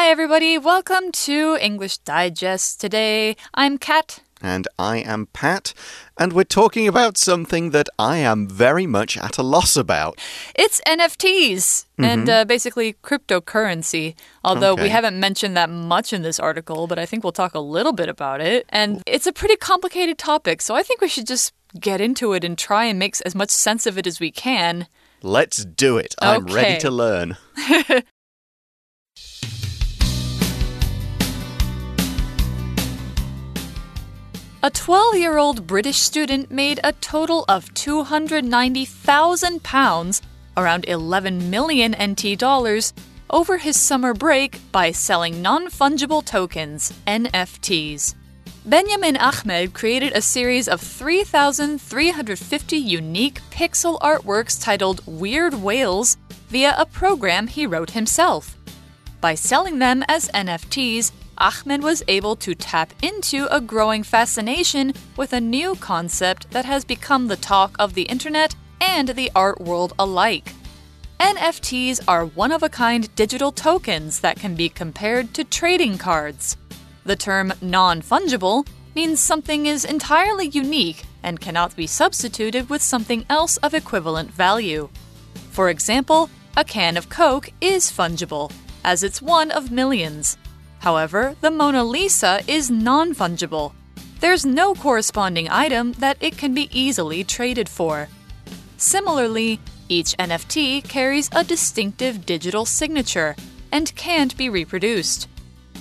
Hi, everybody. Welcome to English Digest. Today, I'm Kat. And I am Pat, and we're talking about something that I am very much at a loss about. It's NFTs and uh, basically cryptocurrency. Although we haven't mentioned that much in this article, but I think we'll talk a little bit about it. And it's a pretty complicated topic, so I think we should just get into it and try and make as much sense of it as we can. Let's do it. I'm ready to learn. A 12 year old British student made a total of £290,000, around 11 million NT dollars, over his summer break by selling non fungible tokens, NFTs. Benjamin Ahmed created a series of 3,350 unique pixel artworks titled Weird Whales via a program he wrote himself. By selling them as NFTs, Ahmed was able to tap into a growing fascination with a new concept that has become the talk of the internet and the art world alike. NFTs are one of a kind digital tokens that can be compared to trading cards. The term non fungible means something is entirely unique and cannot be substituted with something else of equivalent value. For example, a can of Coke is fungible, as it's one of millions. However, the Mona Lisa is non fungible. There's no corresponding item that it can be easily traded for. Similarly, each NFT carries a distinctive digital signature and can't be reproduced.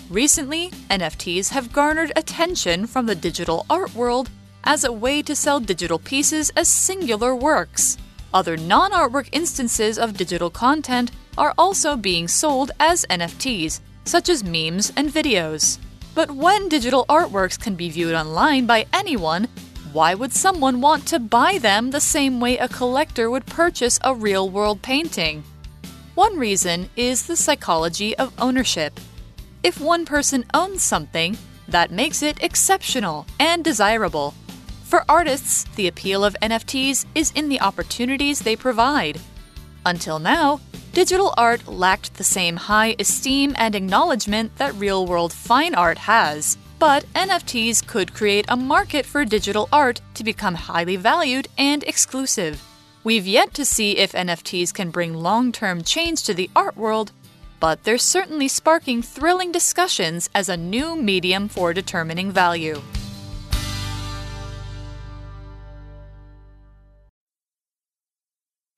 Recently, NFTs have garnered attention from the digital art world as a way to sell digital pieces as singular works. Other non artwork instances of digital content are also being sold as NFTs, such as memes and videos. But when digital artworks can be viewed online by anyone, why would someone want to buy them the same way a collector would purchase a real world painting? One reason is the psychology of ownership. If one person owns something, that makes it exceptional and desirable. For artists, the appeal of NFTs is in the opportunities they provide. Until now, digital art lacked the same high esteem and acknowledgement that real world fine art has. But NFTs could create a market for digital art to become highly valued and exclusive. We've yet to see if NFTs can bring long term change to the art world, but they're certainly sparking thrilling discussions as a new medium for determining value.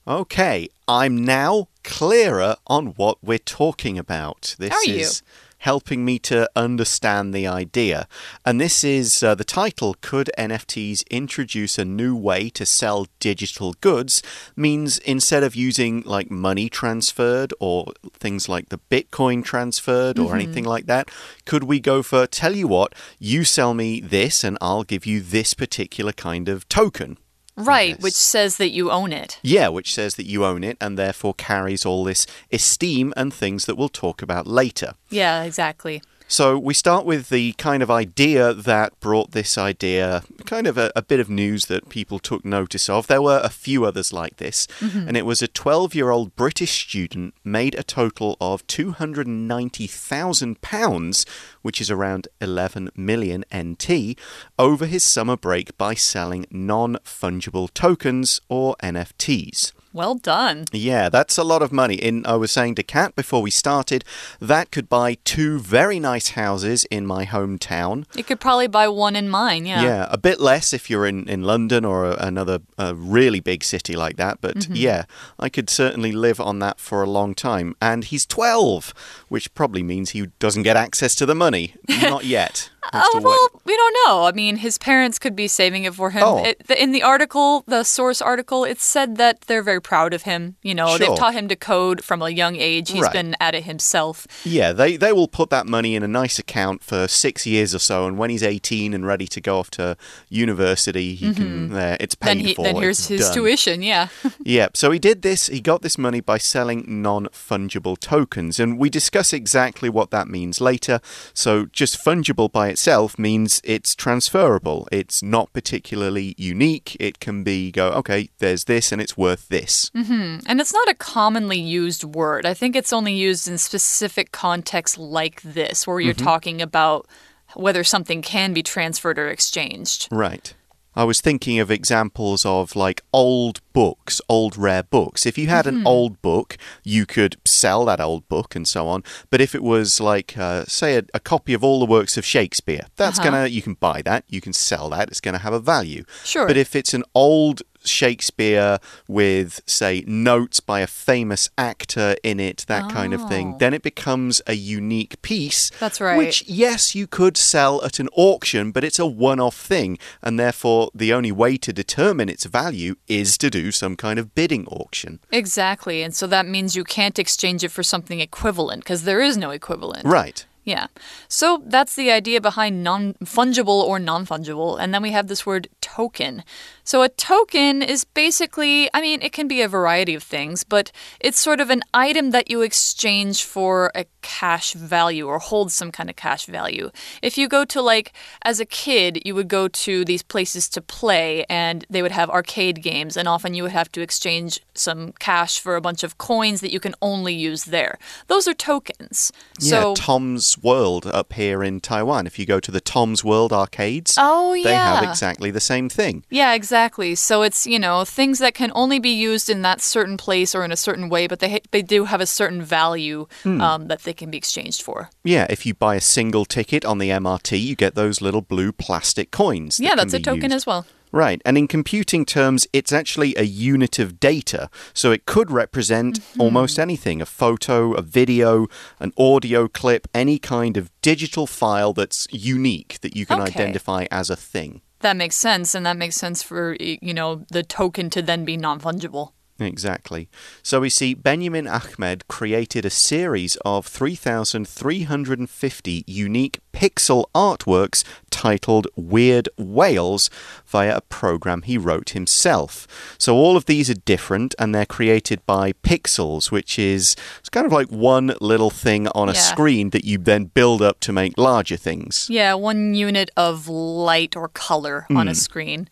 Okay, I'm now clearer on what we're talking about. This Are you? is helping me to understand the idea. And this is uh, the title Could NFTs introduce a new way to sell digital goods? Means instead of using like money transferred or things like the Bitcoin transferred or anything like that, could we go for tell you what, you sell me this and I'll give you this particular kind of token? Right, which says that you own it. Yeah, which says that you own it and therefore carries all this esteem and things that we'll talk about later. Yeah, exactly. So we start with the kind of idea that brought this idea, kind of a, a bit of news that people took notice of. There were a few others like this, mm-hmm. and it was a 12 year old British student made a total of £290,000, which is around 11 million NT, over his summer break by selling non fungible tokens or NFTs. Well done. Yeah, that's a lot of money. In I was saying to Kat before we started, that could buy two very nice houses in my hometown. You could probably buy one in mine, yeah. Yeah, a bit less if you're in, in London or a, another uh, really big city like that. But Mm-hmm. yeah, I could certainly live on that for a long time. And he's 12, which probably means he doesn't get access to the money. Not yet. Oh, well, we don't know. I mean, his parents could be saving it for him. Oh. It, the, in the article, the source article, it said that they're very proud of him. You know, they've taught him to code from a young age. He's Right. been at it himself. Yeah, they, they will put that money in a nice account for six years or so, and when he's 18 and ready to go off to university, he can, uh, it's paid Mm-hmm. Then, he, for. then here's his done. tuition, yeah. Yeah, so he did this, he got this money by selling non fungible tokens, and we discuss exactly what that means later. So, just fungible by itself means it's transferable. It's not particularly unique. It can be go, okay, there's this and it's worth this. Mm -hmm. And it's not a commonly used word. I think it's only used in specific contexts like this, where you're mm -hmm. talking about whether something can be transferred or exchanged. Right. I was thinking of examples of like old books, old rare books. If you had mm -hmm. an mm-hmm. old book, you could sell that old book and so on. But if it was like, uh, say, a, a, copy of all the works of Shakespeare, that's uh -huh. gonna, you can buy that, you can sell that, it's gonna have a value. Sure. But if it's an old Shakespeare with, say, notes by a famous actor in it, that oh. kind of thing, oh. then it becomes a unique piece. That's right. Which, yes, you could sell at an auction, but it's a one off thing. And therefore, the only way to determine its value is to do some kind of bidding auction. Exactly. And so that means you can't exchange it for something equivalent because there is no equivalent. Right. Yeah. So that's the idea behind non fungible or non fungible. And then we have this word token. So a token is basically, I mean, it can be a variety of things, but it's sort of an item that you exchange for a cash value or hold some kind of cash value. If you go to, like, as a kid, you would go to these places to play and they would have arcade games, and often you would have to exchange some cash for a bunch of coins that you can only use there. Those are tokens. Yeah, so, Tom's World up here in Taiwan. If you go to the Tom's World arcades, oh, yeah. they have exactly the same thing. Yeah, exactly. So it's, you know, things that can only be used in that certain place or in a certain way, but they, they do have a certain value hmm. um, that they can be exchanged for. Yeah, if you buy a single ticket on the MRT, you get those little blue plastic coins. That yeah, that's a token used. as well. Right, and in computing terms, it's actually a unit of data. So it could represent mm -hmm. almost anything a photo, a video, an audio clip, any kind of digital file that's unique that you can okay. identify as a thing. That makes sense, and that makes sense for, you know, the token to then be non fungible. Exactly. So we see Benjamin Ahmed created a series of 3,350 unique pixel artworks titled Weird Whales via a program he wrote himself. So all of these are different and they're created by pixels, which is it's kind of like one little thing on a yeah. screen that you then build up to make larger things. Yeah, one unit of light or color mm. on a hmm. screen.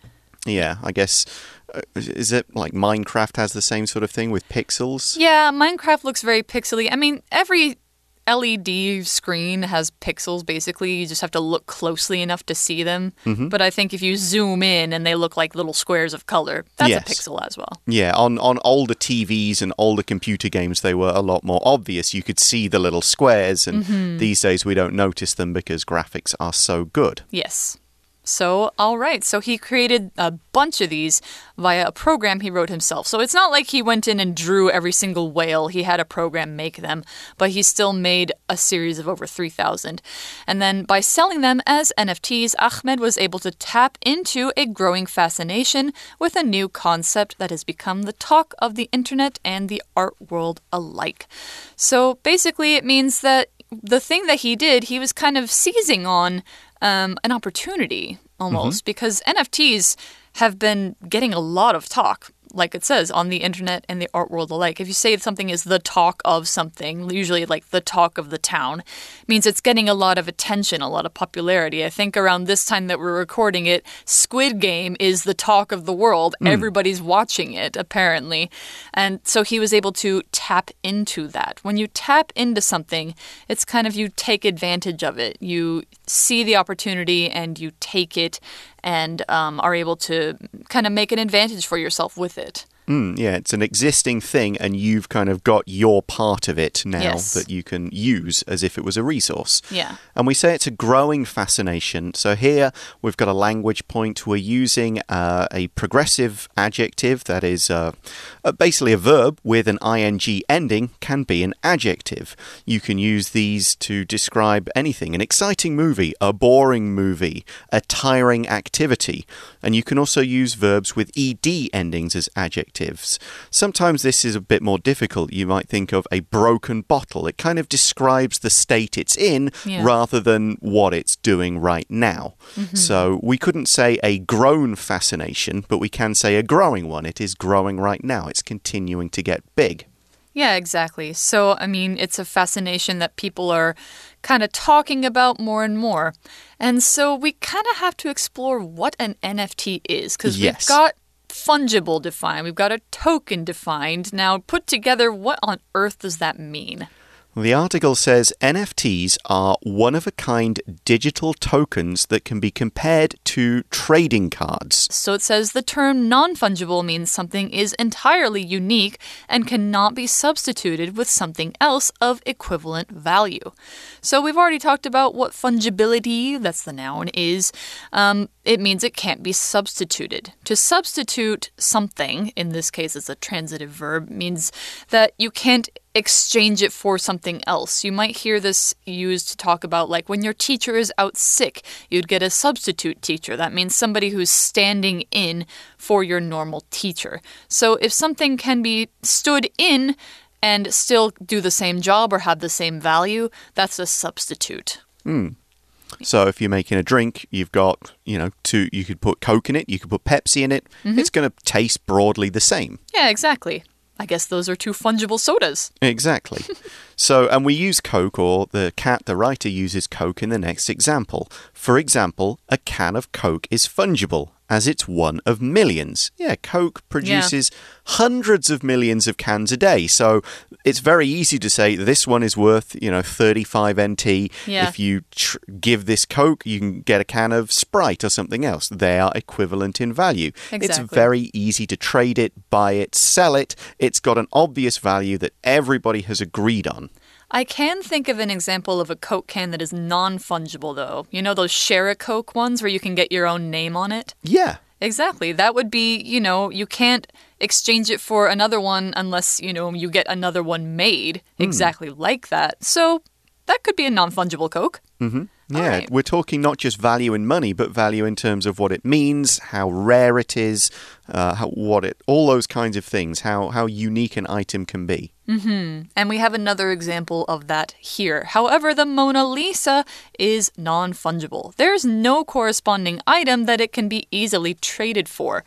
Yeah, I guess uh, is it like Minecraft has the same sort of thing with pixels? Yeah, Minecraft looks very pixely. I mean, every LED screen has pixels basically. You just have to look closely enough to see them. Mm -hmm. But I think if you zoom in and they look like little squares of color, that's yes. a pixel as well. Yeah, on, on older TVs and older computer games, they were a lot more obvious. You could see the little squares, and mm -hmm. these days we don't notice them because graphics are so good. Yes. So, all right. So he created a bunch of these via a program he wrote himself. So it's not like he went in and drew every single whale. He had a program make them, but he still made a series of over 3,000. And then by selling them as NFTs, Ahmed was able to tap into a growing fascination with a new concept that has become the talk of the internet and the art world alike. So basically, it means that the thing that he did, he was kind of seizing on um, an opportunity almost mm -hmm. because NFTs have been getting a lot of talk like it says, on the internet and the art world alike. If you say something is the talk of something, usually like the talk of the town, means it's getting a lot of attention, a lot of popularity. I think around this time that we're recording it, Squid Game is the talk of the world. Mm. Everybody's watching it, apparently. And so he was able to tap into that. When you tap into something, it's kind of you take advantage of it. You see the opportunity and you take it and um, are able to kind of make an advantage for yourself with it. Mm, yeah, it's an existing thing, and you've kind of got your part of it now yes. that you can use as if it was a resource. Yeah. And we say it's a growing fascination. So here we've got a language point. We're using uh, a progressive adjective that is uh, uh, basically a verb with an ing ending, can be an adjective. You can use these to describe anything an exciting movie, a boring movie, a tiring activity. And you can also use verbs with ed endings as adjectives adjectives. Sometimes this is a bit more difficult. You might think of a broken bottle. It kind of describes the state it's in yeah. rather than what it's doing right now. Mm -hmm. So we couldn't say a grown fascination, but we can say a growing one. It is growing right now, it's continuing to get big. Yeah, exactly. So, I mean, it's a fascination that people are kind of talking about more and more. And so we kind of have to explore what an NFT is because Yes. we've got fungible defined, we've got a token defined. Now, put together, what on earth does that mean? The article says NFTs are one of a kind digital tokens that can be compared to trading cards. So it says the term non fungible means something is entirely unique and cannot be substituted with something else of equivalent value. So we've already talked about what fungibility, that's the noun, is. Um, it means it can't be substituted. To substitute something, in this case it's a transitive verb, means that you can't exchange it for something else. You might hear this used to talk about like when your teacher is out sick, you'd get a substitute teacher. That means somebody who's standing in for your normal teacher. So if something can be stood in and still do the same job or have the same value, that's a substitute. Hmm. So if you're making a drink, you've got, you know, two you could put Coke in it, you could put Pepsi in it. Mm-hmm. It's going to taste broadly the same. Yeah, exactly. I guess those are two fungible sodas. Exactly. so, and we use Coke, or the cat, the writer, uses Coke in the next example. For example, a can of Coke is fungible as it's one of millions. Yeah, Coke produces hundreds of millions of cans a day. So it's very easy to say this one is worth, you know, 35 NT. Yeah. If you tr- give this Coke, you can get a can of Sprite or something else. They are equivalent in value. It's very easy to trade it, buy it, sell it. It's got an obvious value that everybody has agreed on. I can think of an example of a Coke can that is non fungible, though. You know those share a Coke ones where you can get your own name on it? Yeah. Exactly. That would be, you know, you can't exchange it for another one unless, you know, you get another one made hmm. exactly like that. So that could be a non fungible Coke. Mm-hmm. Yeah, right. we're talking not just value in money, but value in terms of what it means, how rare it is, uh, how, what it, all those kinds of things, how how unique an item can be. And we have another example of that here. However, the Mona Lisa is non fungible. There's no corresponding item that it can be easily traded for.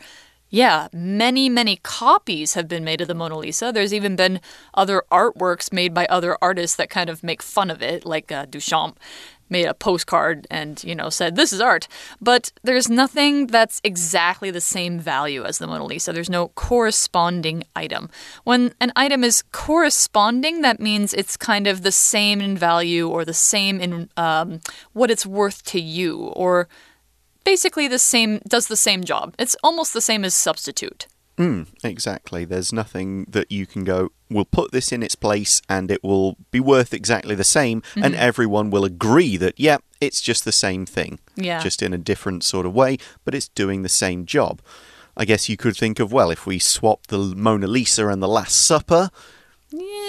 Yeah, many, many copies have been made of the Mona Lisa. There's even been other artworks made by other artists that kind of make fun of it, like uh, Duchamp made a postcard and, you know, said, This is art. But there's nothing that's exactly the same value as the Mona Lisa. There's no corresponding item. When an item is corresponding, that means it's kind of the same in value or the same in um, what it's worth to you or basically the same, does the same job. It's almost the same as substitute. Mm, exactly. There's nothing that you can go, we'll put this in its place and it will be worth exactly the same, and everyone will agree that, yeah, it's just the same thing. Yeah. Just in a different sort of way, but it's doing the same job. I guess you could think of, well, if we swap the Mona Lisa and the Last Supper,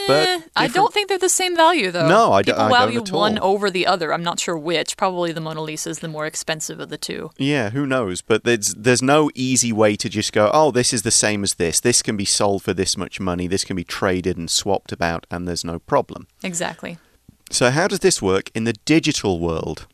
But Eh, I don't think they're the same value, though. No, I don't- People I don't value one over the other. I'm not sure which. Probably the Mona Lisa is the more expensive of the two. Yeah, who knows? But there's there's no easy way to just go, oh, this is the same as this. This can be sold for this much money. This can be traded and swapped about, and there's no problem. Exactly. So, how does this work in the digital world?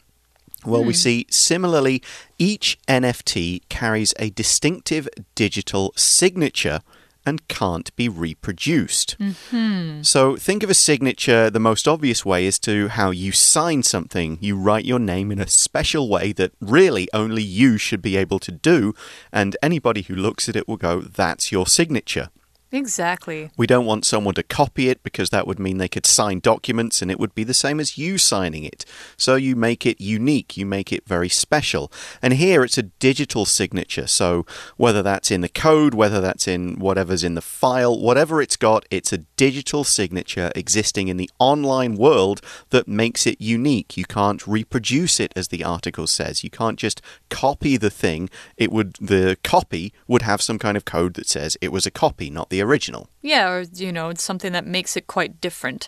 Well, we see similarly, each NFT carries a distinctive digital signature and can't be reproduced. Mm-hmm. So, think of a signature. The most obvious way is to how you sign something. You write your name in a special way that really only you should be able to do, and anybody who looks at it will go, That's your signature. Exactly. We don't want someone to copy it because that would mean they could sign documents and it would be the same as you signing it. So you make it unique, you make it very special. And here it's a digital signature. So whether that's in the code, whether that's in whatever's in the file, whatever it's got, it's a digital signature existing in the online world that makes it unique. You can't reproduce it, as the article says. You can't just copy the thing. It would the copy would have some kind of code that says it was a copy, not the original. Yeah, or, you know, it's something that makes it quite different.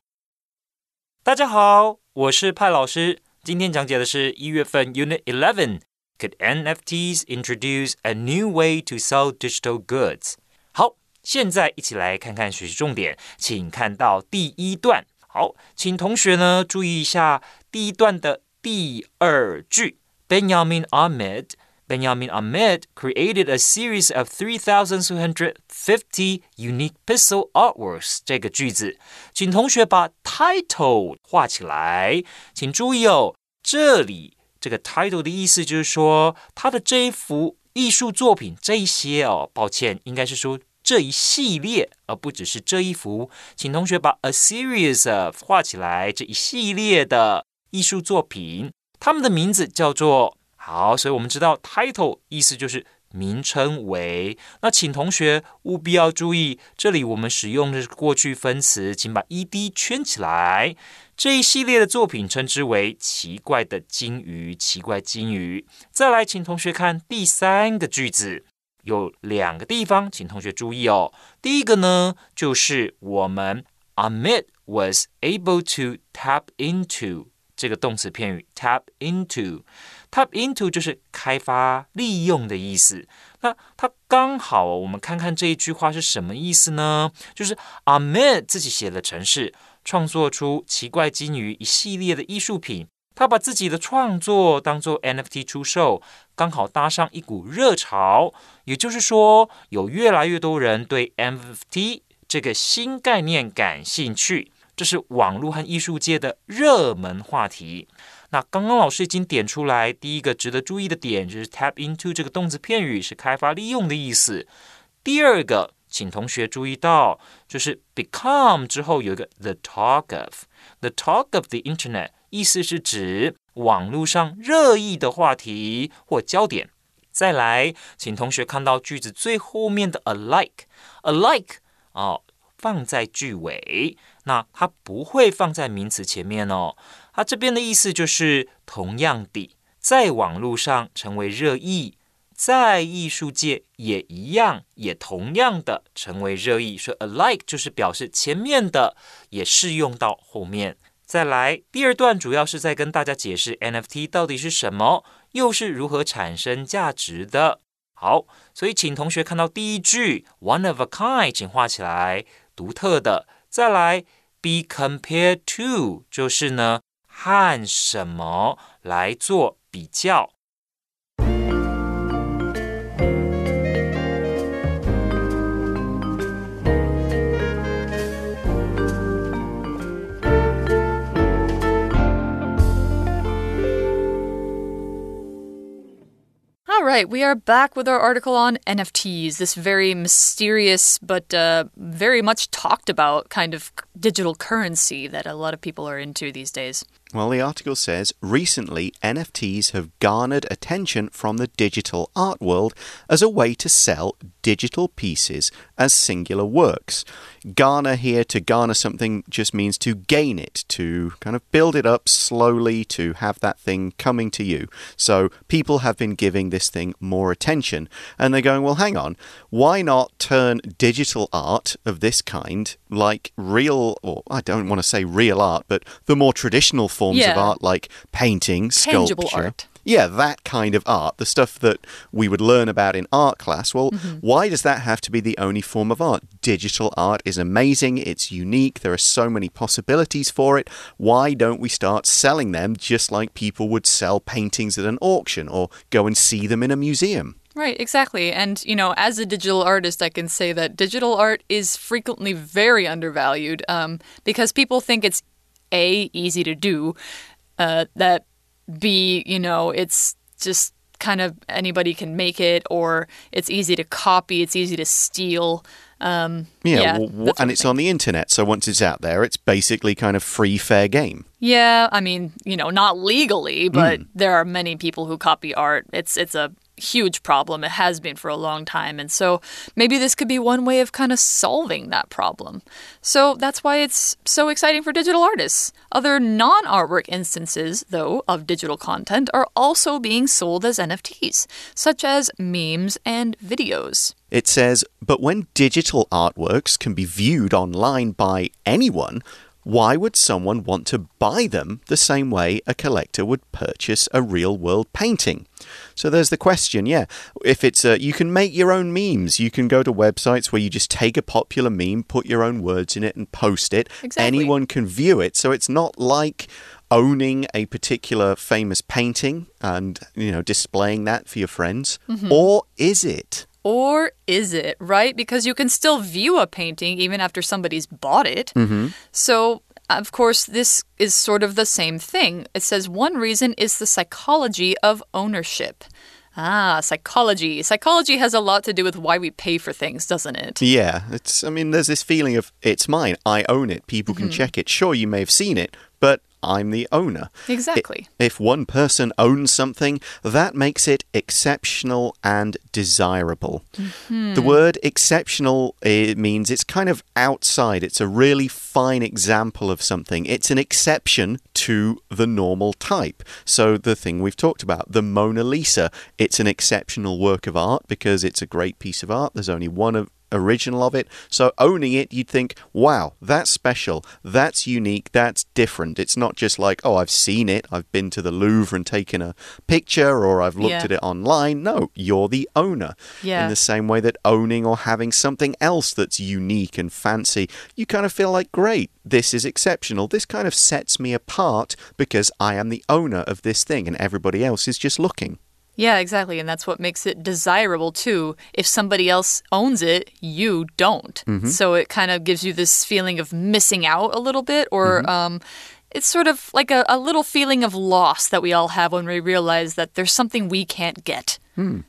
大家好，我是派老师。今天讲解的是一月份 Unit Eleven。Could NFTs introduce a new way to sell digital goods？好，现在一起来看看学习重点，请看到第一段。好，请同学呢注意一下第一段的第二句。Benjamin Ahmed Benjamin Ahmed created a series of 3,250 unique pixel artworks。这个句子，请同学把 title 画起来。请注意哦，这里这个 title 的意思就是说，他的这一幅艺术作品，这一些哦，抱歉，应该是说这一系列，而不只是这一幅。请同学把 a series of 画起来，这一系列的艺术作品，他们的名字叫做。 好，所以我们知道 title 意思就是名称为。那请同学务必要注意，这里我们使用的是过去分词，请把 ed 圈起来。这一系列的作品称之为奇怪的金鱼，奇怪金鱼。再来，请同学看第三个句子，有两个地方，请同学注意哦。第一个呢，就是我们 Ahmed was able to tap into 这个动词片语 tap into。Tap into 就是开发、利用的意思。那它刚好，我们看看这一句话是什么意思呢？就是 Ahmed 自己写的城市，创作出奇怪金鱼一系列的艺术品。他把自己的创作当做 NFT 出售，刚好搭上一股热潮。也就是说，有越来越多人对 NFT 这个新概念感兴趣，这是网络和艺术界的热门话题。那刚刚老师已经点出来，第一个值得注意的点就是 tap into 这个动词片语是开发利用的意思。第二个，请同学注意到，就是 become 之后有一个 the talk of，the talk of the internet，意思是指网络上热议的话题或焦点。再来，请同学看到句子最后面的 alike，alike 哦，放在句尾，那它不会放在名词前面哦。它这边的意思就是同样的，在网络上成为热议，在艺术界也一样，也同样的成为热议。说 alike 就是表示前面的也适用到后面。再来，第二段主要是在跟大家解释 NFT 到底是什么，又是如何产生价值的。好，所以请同学看到第一句 one of a kind，请画起来，独特的。再来，be compared to，就是呢。和什么来做比较 right, we are back with our article on NFTs, this very mysterious but uh, very much talked about kind of digital currency that a lot of people are into these days. Well, the article says recently NFTs have garnered attention from the digital art world as a way to sell digital pieces as singular works. Garner here to garner something just means to gain it, to kind of build it up slowly, to have that thing coming to you. So people have been giving this thing more attention and they're going, well, hang on, why not turn digital art of this kind like real, or I don't want to say real art, but the more traditional forms yeah. of art like painting, Tangible sculpture. Art. Yeah, that kind of art, the stuff that we would learn about in art class. Well, mm -hmm. why does that have to be the only form of art? Digital art is amazing, it's unique, there are so many possibilities for it. Why don't we start selling them just like people would sell paintings at an auction or go and see them in a museum? Right, exactly. And, you know, as a digital artist, I can say that digital art is frequently very undervalued um, because people think it's A, easy to do, uh, that B, you know, it's just kind of anybody can make it, or it's easy to copy, it's easy to steal. Um, yeah, yeah well, and it's on the internet, so once it's out there, it's basically kind of free, fair game. Yeah, I mean, you know, not legally, but mm. there are many people who copy art. It's it's a huge problem. It has been for a long time. And so maybe this could be one way of kind of solving that problem. So that's why it's so exciting for digital artists. Other non artwork instances, though, of digital content are also being sold as NFTs, such as memes and videos. It says, but when digital artworks can be viewed online by anyone, why would someone want to buy them the same way a collector would purchase a real world painting? So there's the question, yeah. If it's a, you can make your own memes. You can go to websites where you just take a popular meme, put your own words in it, and post it. Exactly. Anyone can view it. So it's not like owning a particular famous painting and, you know, displaying that for your friends? Mm-hmm. Or is it? Or is it, right? Because you can still view a painting even after somebody's bought it. So, of course, this is sort of the same thing. It says one reason is the psychology of ownership. Ah, psychology. Psychology has a lot to do with why we pay for things, doesn't it? Yeah, it's. I mean, there's this feeling of it's mine. I own it. People can check it. Sure, you may have seen it, I'm the owner. Exactly. If one person owns something, that makes it exceptional and desirable. Mm-hmm. The word exceptional it means it's kind of outside. It's a really fine example of something. It's an exception to the normal type. So the thing we've talked about, the Mona Lisa, it's an exceptional work of art because it's a great piece of art. There's only one of original of it. So owning it, you'd think, wow, that's special, that's unique, that's different. It's not just like, oh, I've seen it, I've been to the Louvre and taken a picture, or I've looked Yeah. at it online. No, you're the owner. Yeah. In the same way that owning or having something else that's unique and fancy, you kind of feel like, great, this is exceptional. This kind of sets me apart because I am the owner of this thing and everybody else is just looking. Yeah, exactly. And that's what makes it desirable, too. If somebody else owns it, you don't. So it kind of gives you this feeling of missing out a little bit, or um, it's sort of like a, a little feeling of loss that we all have when we realize that there's something we can't get.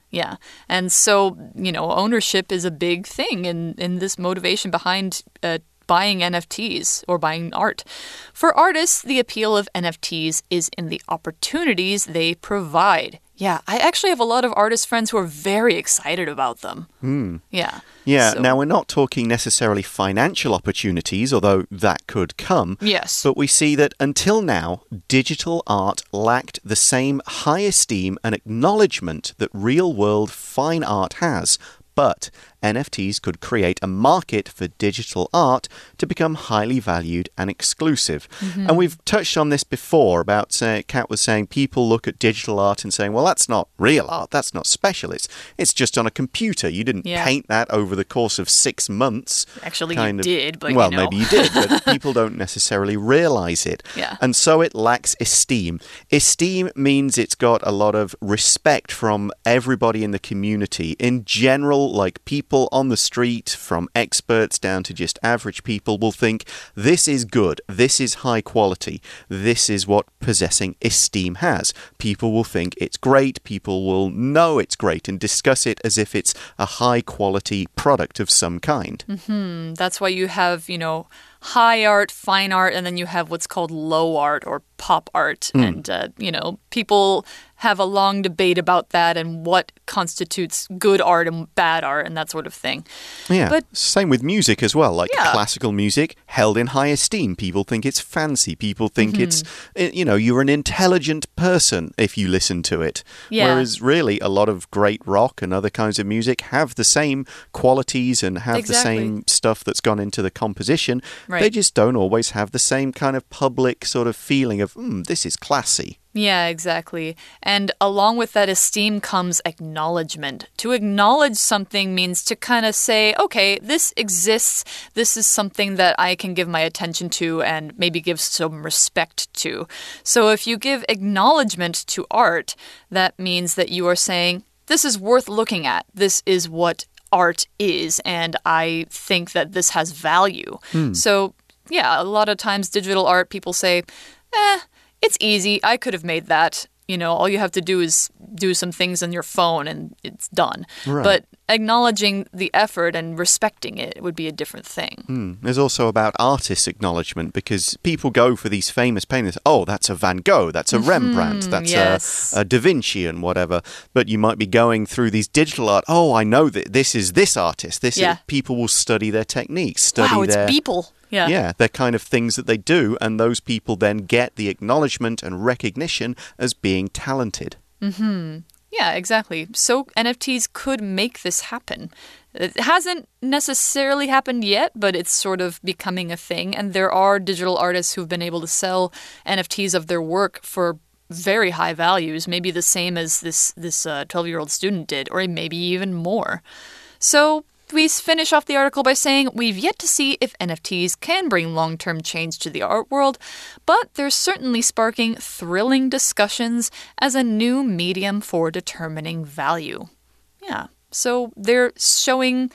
Yeah. And so, you know, ownership is a big thing in, in this motivation behind. Uh, Buying NFTs or buying art. For artists, the appeal of NFTs is in the opportunities they provide. Yeah, I actually have a lot of artist friends who are very excited about them. Hmm. Yeah. Yeah, So- now we're not talking necessarily financial opportunities, although that could come. Yes. But we see that until now, digital art lacked the same high esteem and acknowledgement that real world fine art has. But NFTs could create a market for digital art to become highly valued and exclusive. Mm-hmm. And we've touched on this before about, uh, Kat was saying, people look at digital art and saying, well, that's not real art, that's not special, it's, it's just on a computer. You didn't Yeah. paint that over the course of six months. Actually, you of- did, but you well, know. maybe you did, but people don't necessarily realize it. Yeah. And so it lacks esteem. Esteem means it's got a lot of respect from everybody in the community. In general, like people on the street, from experts down to just average people, will think this is good, this is high quality, this is what possessing esteem has. People will think it's great, people will know it's great and discuss it as if it's a high quality product of some kind. Mm, That's why you have, you know, high art, fine art, and then you have what's called low art or pop art. And, uh, you know, people have a long debate about that and what constitutes good art and bad art and that sort of thing. Yeah. But- same with music as well. Like Yeah. classical music held in high esteem. People think it's fancy. People think Mm-hmm. it's, eh, you know, you're an intelligent person if you listen to it. Yeah. Whereas really a lot of great rock and other kinds of music have the same qualities and have the same stuff that's gone into the composition. They just don't always have the same kind of public sort of feeling of, mm, this is classy. Yeah, exactly. And along with that esteem comes acknowledgement. To acknowledge something means to kind of say, okay, this exists. This is something that I can give my attention to and maybe give some respect to. So if you give acknowledgement to art, that means that you are saying, this is worth looking at. This is what art is. And I think that this has value. So, yeah, a lot of times digital art, people say, eh, it's easy. I could have made that. You know, all you have to do is do some things on your phone and it's done. Right. But acknowledging the effort and respecting it would be a different thing. Mm. There's also about artist acknowledgement because people go for these famous paintings. Oh, that's a Van Gogh, that's a Rembrandt, that's yes. a, a Da Vinci, and whatever. But you might be going through these digital art. Oh, I know that this is this artist. This Yeah. is, people will study their techniques, study wow, it's their people. Yeah. yeah, they're kind of things that they do, and those people then get the acknowledgement and recognition as being talented. Mm-hmm. Yeah, exactly. So NFTs could make this happen. It hasn't necessarily happened yet, but it's sort of becoming a thing. And there are digital artists who've been able to sell NFTs of their work for very high values, maybe the same as this this uh, twelve year old student did, or maybe even more. So we finish off the article by saying we've yet to see if NFTs can bring long term change to the art world, but they're certainly sparking thrilling discussions as a new medium for determining value. Yeah. So they're showing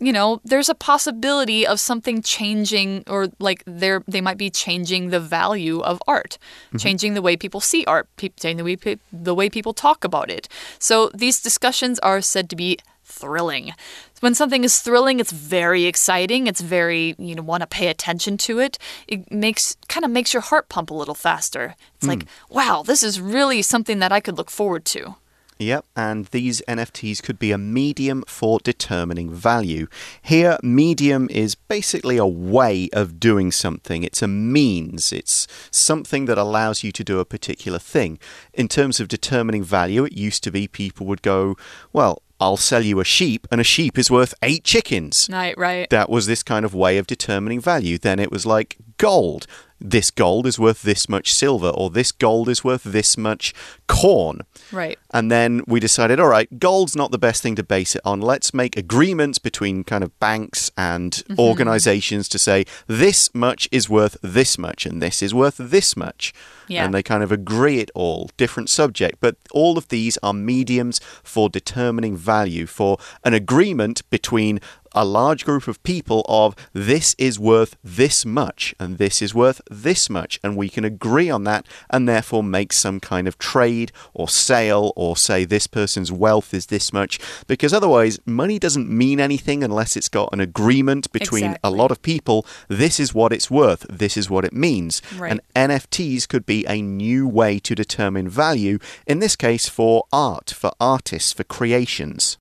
you know there's a possibility of something changing or like they're they might be changing the value of art mm -hmm. changing the way people see art changing the way, the way people talk about it so these discussions are said to be thrilling. When something is thrilling it's very exciting. It's very you know want to pay attention to it. It makes kind of makes your heart pump a little faster. It's mm. like wow this is really something that i could look forward to. Yep, and these NFTs could be a medium for determining value. Here, medium is basically a way of doing something, it's a means, it's something that allows you to do a particular thing. In terms of determining value, it used to be people would go, well, I'll sell you a sheep, and a sheep is worth eight chickens. Right, right. That was this kind of way of determining value. Then it was like gold this gold is worth this much silver or this gold is worth this much corn. Right. And then we decided, all right, gold's not the best thing to base it on. Let's make agreements between kind of banks and mm -hmm. organizations to say this much is worth this much and this is worth this much. Yeah. And they kind of agree it all, different subject. But all of these are mediums for determining value, for an agreement between a large group of people of this is worth this much and this is worth this much and we can agree on that and therefore make some kind of trade or sale or say this person's wealth is this much because otherwise money doesn't mean anything unless it's got an agreement between exactly. a lot of people this is what it's worth this is what it means right. and NFTs could be a new way to determine value in this case for art for artists for creations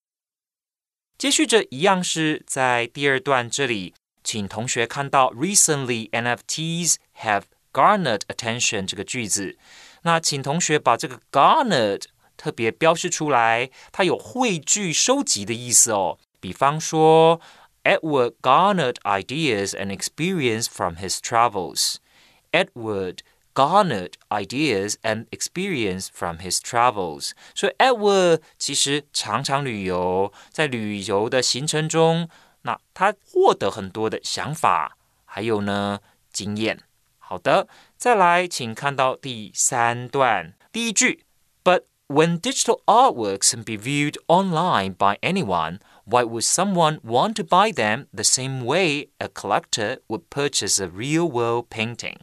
接续着一样是在第二段这里，请同学看到 recently NFTs have garnered attention 这个句子。那请同学把这个 garnered 特别标示出来，它有汇聚、收集的意思哦。比方说，Edward garnered ideas and experience from his travels. Edward garnered ideas and experience from his travels。所以 Edward 其实常常旅游，在旅游的行程中，那他获得很多的想法，还有呢经验。好的，再来，请看到第三段第一句。But when digital artworks can be viewed online by anyone, why would someone want to buy them the same way a collector would purchase a real-world painting?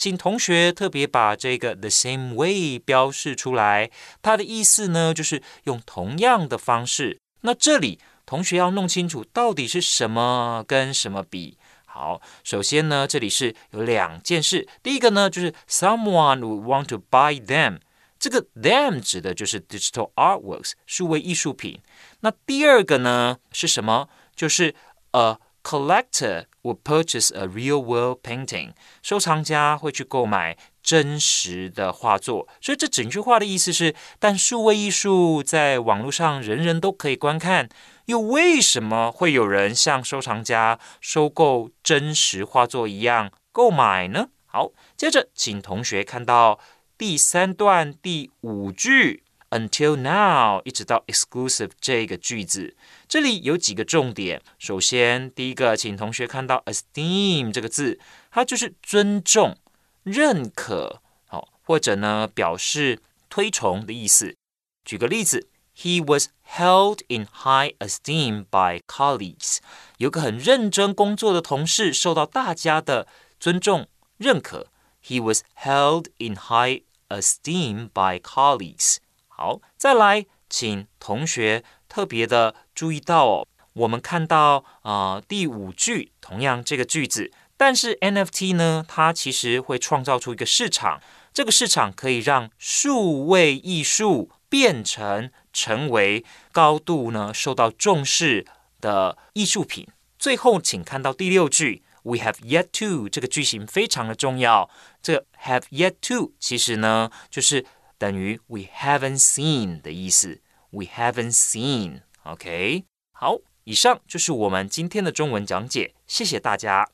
请同学特别把这个 the same way 标示出来，它的意思呢，就是用同样的方式。那这里同学要弄清楚到底是什么跟什么比。好，首先呢，这里是有两件事。第一个呢，就是 someone would want to buy them，这个 them 指的就是 digital artworks 数位艺术品。那第二个呢是什么？就是 a collector。would purchase a real world painting，收藏家会去购买真实的画作。所以这整句话的意思是：但数位艺术在网络上人人都可以观看，又为什么会有人像收藏家收购真实画作一样购买呢？好，接着请同学看到第三段第五句。Until now，一直到 exclusive 这个句子，这里有几个重点。首先，第一个，请同学看到 esteem 这个字，它就是尊重、认可，好，或者呢表示推崇的意思。举个例子，He was held in high esteem by colleagues。有个很认真工作的同事受到大家的尊重认可。He was held in high esteem by colleagues。好，再来，请同学特别的注意到哦。我们看到啊，第五句同样这个句子，但是 NFT 呢，它其实会创造出一个市场，这个市场可以让数位艺术变成成为高度呢受到重视的艺术品。最后，请看到第六句，We have yet to 这个句型非常的重要。这 have yet to 其实呢就是。等于 we haven't seen 的意思 ，we haven't seen。OK，好，以上就是我们今天的中文讲解，谢谢大家。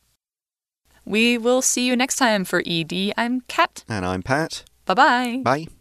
We will see you next time for ED. I'm Kat. And I'm Pat. Bye-bye. Bye.